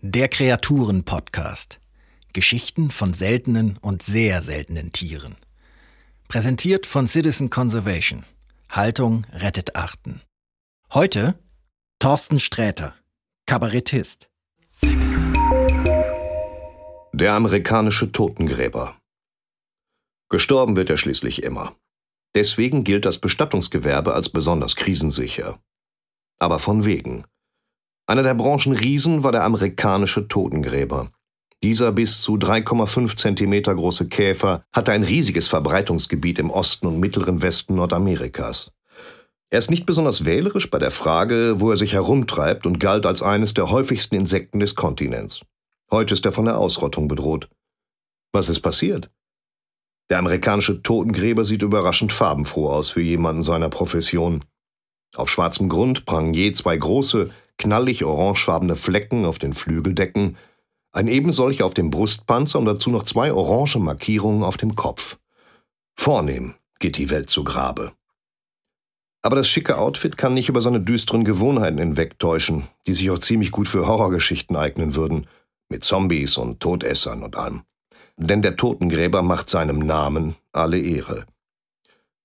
Der Kreaturen-Podcast. Geschichten von seltenen und sehr seltenen Tieren. Präsentiert von Citizen Conservation. Haltung rettet Arten. Heute Thorsten Sträter, Kabarettist. Der amerikanische Totengräber. Gestorben wird er schließlich immer. Deswegen gilt das Bestattungsgewerbe als besonders krisensicher. Aber von wegen. Einer der Branchenriesen war der amerikanische Totengräber. Dieser bis zu 3,5 Zentimeter große Käfer hatte ein riesiges Verbreitungsgebiet im Osten und mittleren Westen Nordamerikas. Er ist nicht besonders wählerisch bei der Frage, wo er sich herumtreibt und galt als eines der häufigsten Insekten des Kontinents. Heute ist er von der Ausrottung bedroht. Was ist passiert? Der amerikanische Totengräber sieht überraschend farbenfroh aus für jemanden seiner Profession. Auf schwarzem Grund prangen je zwei große, knallig orangefarbene Flecken auf den Flügeldecken, ein ebensolch auf dem Brustpanzer und dazu noch zwei orange Markierungen auf dem Kopf. Vornehm geht die Welt zu Grabe. Aber das schicke Outfit kann nicht über seine düsteren Gewohnheiten hinwegtäuschen, die sich auch ziemlich gut für Horrorgeschichten eignen würden, mit Zombies und Todessern und allem. Denn der Totengräber macht seinem Namen alle Ehre.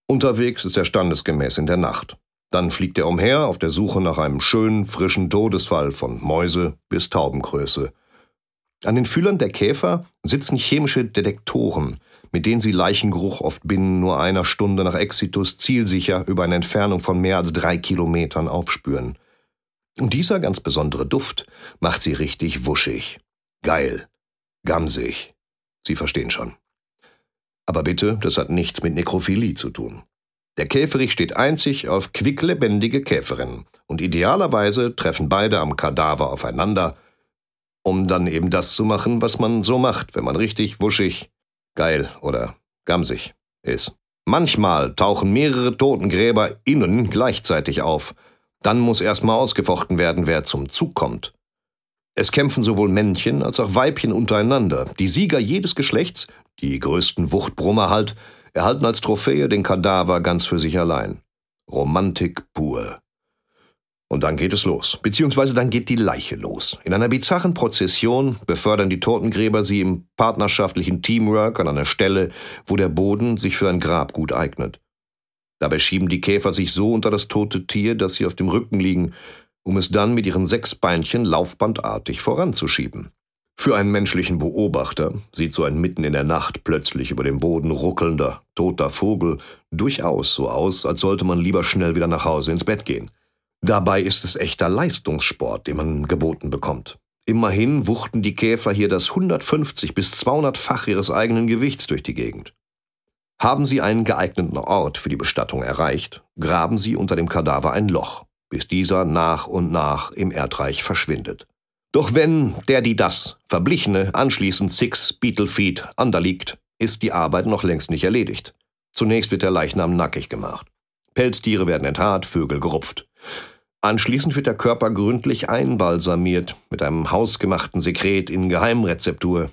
Unterwegs ist er standesgemäß in der Nacht. Dann fliegt er umher auf der Suche nach einem schönen, frischen Todesfall von Mäuse bis Taubengröße. An den Fühlern der Käfer sitzen chemische Detektoren, mit denen sie Leichengeruch oft binnen nur einer Stunde nach Exitus zielsicher über eine Entfernung von mehr als drei Kilometern aufspüren. Und dieser ganz besondere Duft macht sie richtig wuschig, geil, gamsig. Sie verstehen schon. Aber bitte, das hat nichts mit Nekrophilie zu tun. Der Käferich steht einzig auf quicklebendige Käferinnen und idealerweise treffen beide am Kadaver aufeinander, um dann eben das zu machen, was man so macht, wenn man richtig wuschig, geil oder gamsig ist. Manchmal tauchen mehrere Totengräber innen gleichzeitig auf. Dann muss erstmal ausgefochten werden, wer zum Zug kommt. Es kämpfen sowohl Männchen als auch Weibchen untereinander. Die Sieger jedes Geschlechts, die größten Wuchtbrummer halt, erhalten als Trophäe den Kadaver ganz für sich allein. Romantik pur. Und dann geht es los, beziehungsweise dann geht die Leiche los. In einer bizarren Prozession befördern die Totengräber sie im partnerschaftlichen Teamwork an einer Stelle, wo der Boden sich für ein Grab gut eignet. Dabei schieben die Käfer sich so unter das tote Tier, dass sie auf dem Rücken liegen, um es dann mit ihren sechs Beinchen laufbandartig voranzuschieben. Für einen menschlichen Beobachter sieht so ein mitten in der Nacht plötzlich über dem Boden ruckelnder, toter Vogel durchaus so aus, als sollte man lieber schnell wieder nach Hause ins Bett gehen. Dabei ist es echter Leistungssport, den man geboten bekommt. Immerhin wuchten die Käfer hier das 150 bis 200-fach ihres eigenen Gewichts durch die Gegend. Haben sie einen geeigneten Ort für die Bestattung erreicht, graben sie unter dem Kadaver ein Loch, bis dieser nach und nach im Erdreich verschwindet. Doch wenn der die das Verblichene anschließend Six Beetlefeet underliegt, ist die Arbeit noch längst nicht erledigt. Zunächst wird der Leichnam nackig gemacht. Pelztiere werden enthaart, Vögel gerupft. Anschließend wird der Körper gründlich einbalsamiert mit einem hausgemachten Sekret in Geheimrezeptur.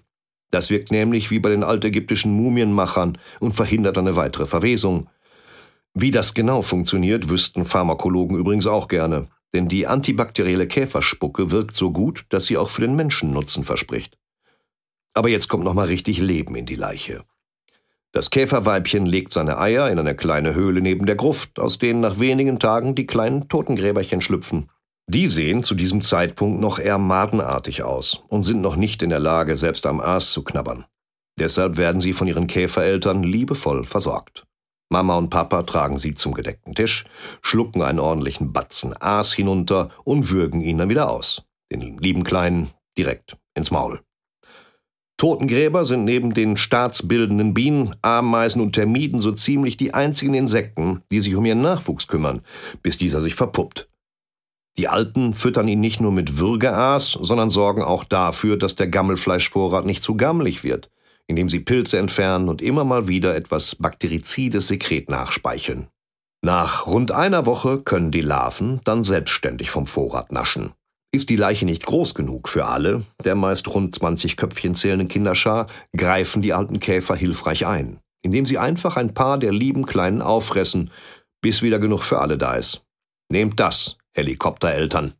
Das wirkt nämlich wie bei den altägyptischen Mumienmachern und verhindert eine weitere Verwesung. Wie das genau funktioniert, wüssten Pharmakologen übrigens auch gerne denn die antibakterielle Käferspucke wirkt so gut, dass sie auch für den Menschen Nutzen verspricht. Aber jetzt kommt nochmal richtig Leben in die Leiche. Das Käferweibchen legt seine Eier in eine kleine Höhle neben der Gruft, aus denen nach wenigen Tagen die kleinen Totengräberchen schlüpfen. Die sehen zu diesem Zeitpunkt noch eher madenartig aus und sind noch nicht in der Lage, selbst am Aas zu knabbern. Deshalb werden sie von ihren Käfereltern liebevoll versorgt. Mama und Papa tragen sie zum gedeckten Tisch, schlucken einen ordentlichen Batzen Aas hinunter und würgen ihn dann wieder aus. Den lieben Kleinen direkt ins Maul. Totengräber sind neben den staatsbildenden Bienen, Ameisen und Termiten so ziemlich die einzigen Insekten, die sich um ihren Nachwuchs kümmern, bis dieser sich verpuppt. Die Alten füttern ihn nicht nur mit Würgeaas, sondern sorgen auch dafür, dass der Gammelfleischvorrat nicht zu gammelig wird indem sie Pilze entfernen und immer mal wieder etwas bakterizides Sekret nachspeicheln. Nach rund einer Woche können die Larven dann selbstständig vom Vorrat naschen. Ist die Leiche nicht groß genug für alle, der meist rund 20 Köpfchen zählenden Kinderschar, greifen die alten Käfer hilfreich ein, indem sie einfach ein paar der lieben Kleinen auffressen, bis wieder genug für alle da ist. Nehmt das, Helikoptereltern.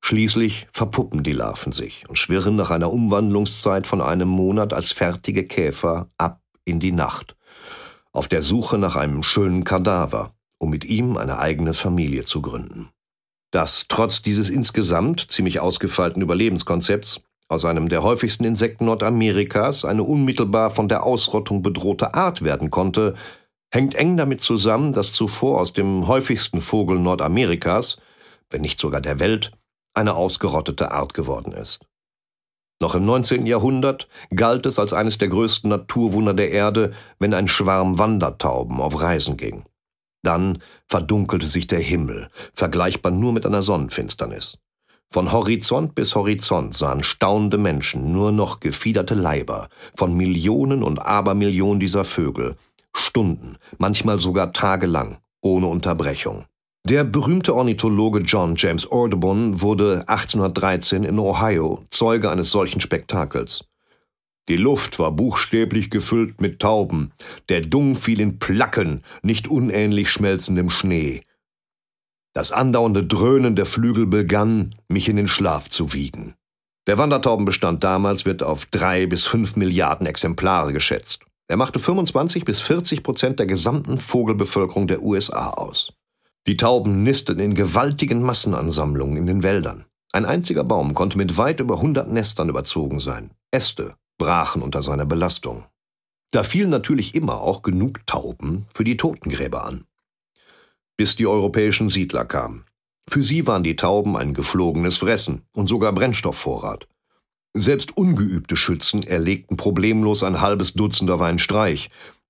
Schließlich verpuppen die Larven sich und schwirren nach einer Umwandlungszeit von einem Monat als fertige Käfer ab in die Nacht, auf der Suche nach einem schönen Kadaver, um mit ihm eine eigene Familie zu gründen. Dass trotz dieses insgesamt ziemlich ausgefeilten Überlebenskonzepts aus einem der häufigsten Insekten Nordamerikas eine unmittelbar von der Ausrottung bedrohte Art werden konnte, hängt eng damit zusammen, dass zuvor aus dem häufigsten Vogel Nordamerikas, wenn nicht sogar der Welt, eine ausgerottete Art geworden ist. Noch im 19. Jahrhundert galt es als eines der größten Naturwunder der Erde, wenn ein Schwarm Wandertauben auf Reisen ging. Dann verdunkelte sich der Himmel, vergleichbar nur mit einer Sonnenfinsternis. Von Horizont bis Horizont sahen staunende Menschen nur noch gefiederte Leiber von Millionen und Abermillionen dieser Vögel, Stunden, manchmal sogar tagelang, ohne Unterbrechung. Der berühmte Ornithologe John James Audubon wurde 1813 in Ohio Zeuge eines solchen Spektakels. Die Luft war buchstäblich gefüllt mit Tauben, der Dung fiel in Placken, nicht unähnlich schmelzendem Schnee. Das andauernde Dröhnen der Flügel begann, mich in den Schlaf zu wiegen. Der Wandertaubenbestand damals wird auf drei bis fünf Milliarden Exemplare geschätzt. Er machte 25 bis 40 Prozent der gesamten Vogelbevölkerung der USA aus. Die Tauben nisteten in gewaltigen Massenansammlungen in den Wäldern. Ein einziger Baum konnte mit weit über 100 Nestern überzogen sein. Äste brachen unter seiner Belastung. Da fielen natürlich immer auch genug Tauben für die Totengräber an bis die europäischen Siedler kamen. Für sie waren die Tauben ein geflogenes Fressen und sogar Brennstoffvorrat. Selbst ungeübte Schützen erlegten problemlos ein halbes Dutzend auf einen Streich,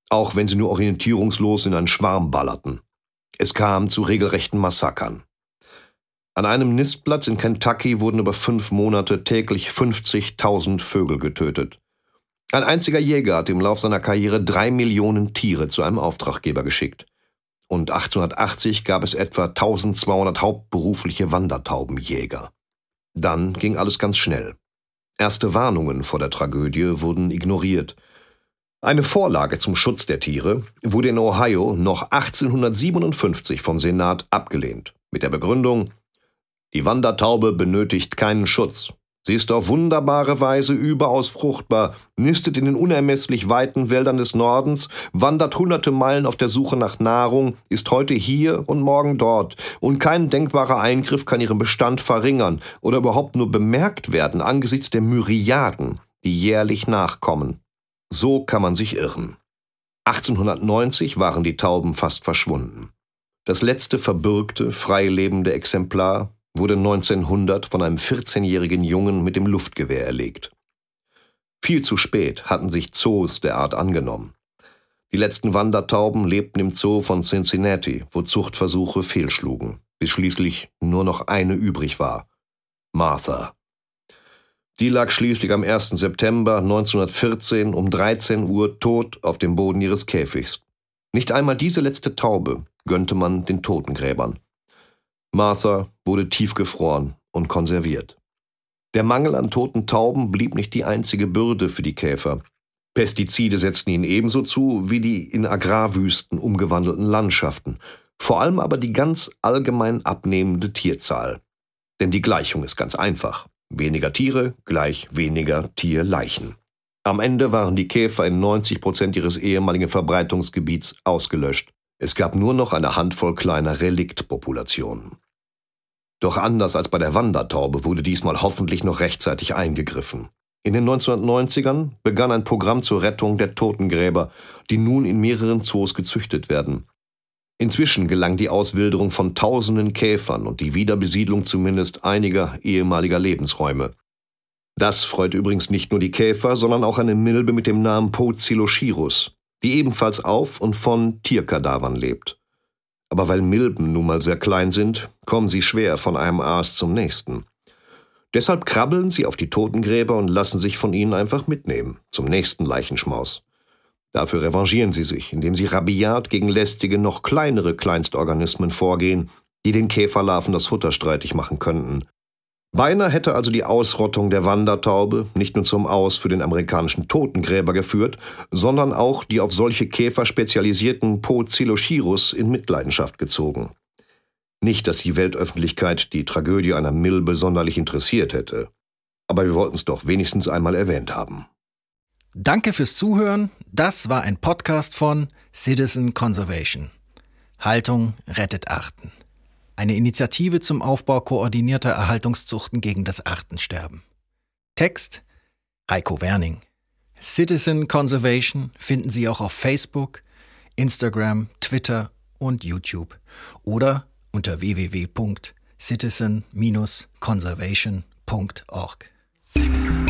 auch wenn sie nur orientierungslos in einen Schwarm ballerten. Es kam zu regelrechten Massakern. An einem Nistplatz in Kentucky wurden über fünf Monate täglich 50.000 Vögel getötet. Ein einziger Jäger hat im Lauf seiner Karriere drei Millionen Tiere zu einem Auftraggeber geschickt und 1880 gab es etwa 1200 hauptberufliche Wandertaubenjäger. Dann ging alles ganz schnell. Erste Warnungen vor der Tragödie wurden ignoriert. Eine Vorlage zum Schutz der Tiere wurde in Ohio noch 1857 vom Senat abgelehnt, mit der Begründung, die Wandertaube benötigt keinen Schutz. Sie ist auf wunderbare Weise überaus fruchtbar, nistet in den unermesslich weiten Wäldern des Nordens, wandert hunderte Meilen auf der Suche nach Nahrung, ist heute hier und morgen dort, und kein denkbarer Eingriff kann ihren Bestand verringern oder überhaupt nur bemerkt werden angesichts der Myriaden, die jährlich nachkommen. So kann man sich irren. 1890 waren die Tauben fast verschwunden. Das letzte verbürgte, freilebende Exemplar wurde 1900 von einem 14-jährigen Jungen mit dem Luftgewehr erlegt. Viel zu spät hatten sich Zoos der Art angenommen. Die letzten Wandertauben lebten im Zoo von Cincinnati, wo Zuchtversuche fehlschlugen, bis schließlich nur noch eine übrig war. Martha. Die lag schließlich am 1. September 1914 um 13 Uhr tot auf dem Boden ihres Käfigs. Nicht einmal diese letzte Taube gönnte man den Totengräbern. Martha wurde tiefgefroren und konserviert. Der Mangel an toten Tauben blieb nicht die einzige Bürde für die Käfer. Pestizide setzten ihnen ebenso zu wie die in Agrarwüsten umgewandelten Landschaften, vor allem aber die ganz allgemein abnehmende Tierzahl. Denn die Gleichung ist ganz einfach. Weniger Tiere gleich weniger Tierleichen. Am Ende waren die Käfer in 90 Prozent ihres ehemaligen Verbreitungsgebiets ausgelöscht. Es gab nur noch eine Handvoll kleiner Reliktpopulationen. Doch anders als bei der Wandertaube wurde diesmal hoffentlich noch rechtzeitig eingegriffen. In den 1990ern begann ein Programm zur Rettung der Totengräber, die nun in mehreren Zoos gezüchtet werden. Inzwischen gelang die Auswilderung von tausenden Käfern und die Wiederbesiedlung zumindest einiger ehemaliger Lebensräume. Das freut übrigens nicht nur die Käfer, sondern auch eine Milbe mit dem Namen Poecilochirus, die ebenfalls auf und von Tierkadavern lebt. Aber weil Milben nun mal sehr klein sind, kommen sie schwer von einem Aas zum nächsten. Deshalb krabbeln sie auf die Totengräber und lassen sich von ihnen einfach mitnehmen, zum nächsten Leichenschmaus. Dafür revanchieren sie sich, indem sie rabiat gegen lästige, noch kleinere Kleinstorganismen vorgehen, die den Käferlarven das Futter streitig machen könnten, Beinahe hätte also die Ausrottung der Wandertaube nicht nur zum Aus für den amerikanischen Totengräber geführt, sondern auch die auf solche Käfer spezialisierten Poecilochirus in Mitleidenschaft gezogen. Nicht, dass die Weltöffentlichkeit die Tragödie einer Milbe sonderlich interessiert hätte. Aber wir wollten es doch wenigstens einmal erwähnt haben. Danke fürs Zuhören. Das war ein Podcast von Citizen Conservation. Haltung rettet Arten. Eine Initiative zum Aufbau koordinierter Erhaltungszuchten gegen das Artensterben. Text Heiko Werning. Citizen Conservation finden Sie auch auf Facebook, Instagram, Twitter und YouTube oder unter www.citizen-conservation.org. Citizen.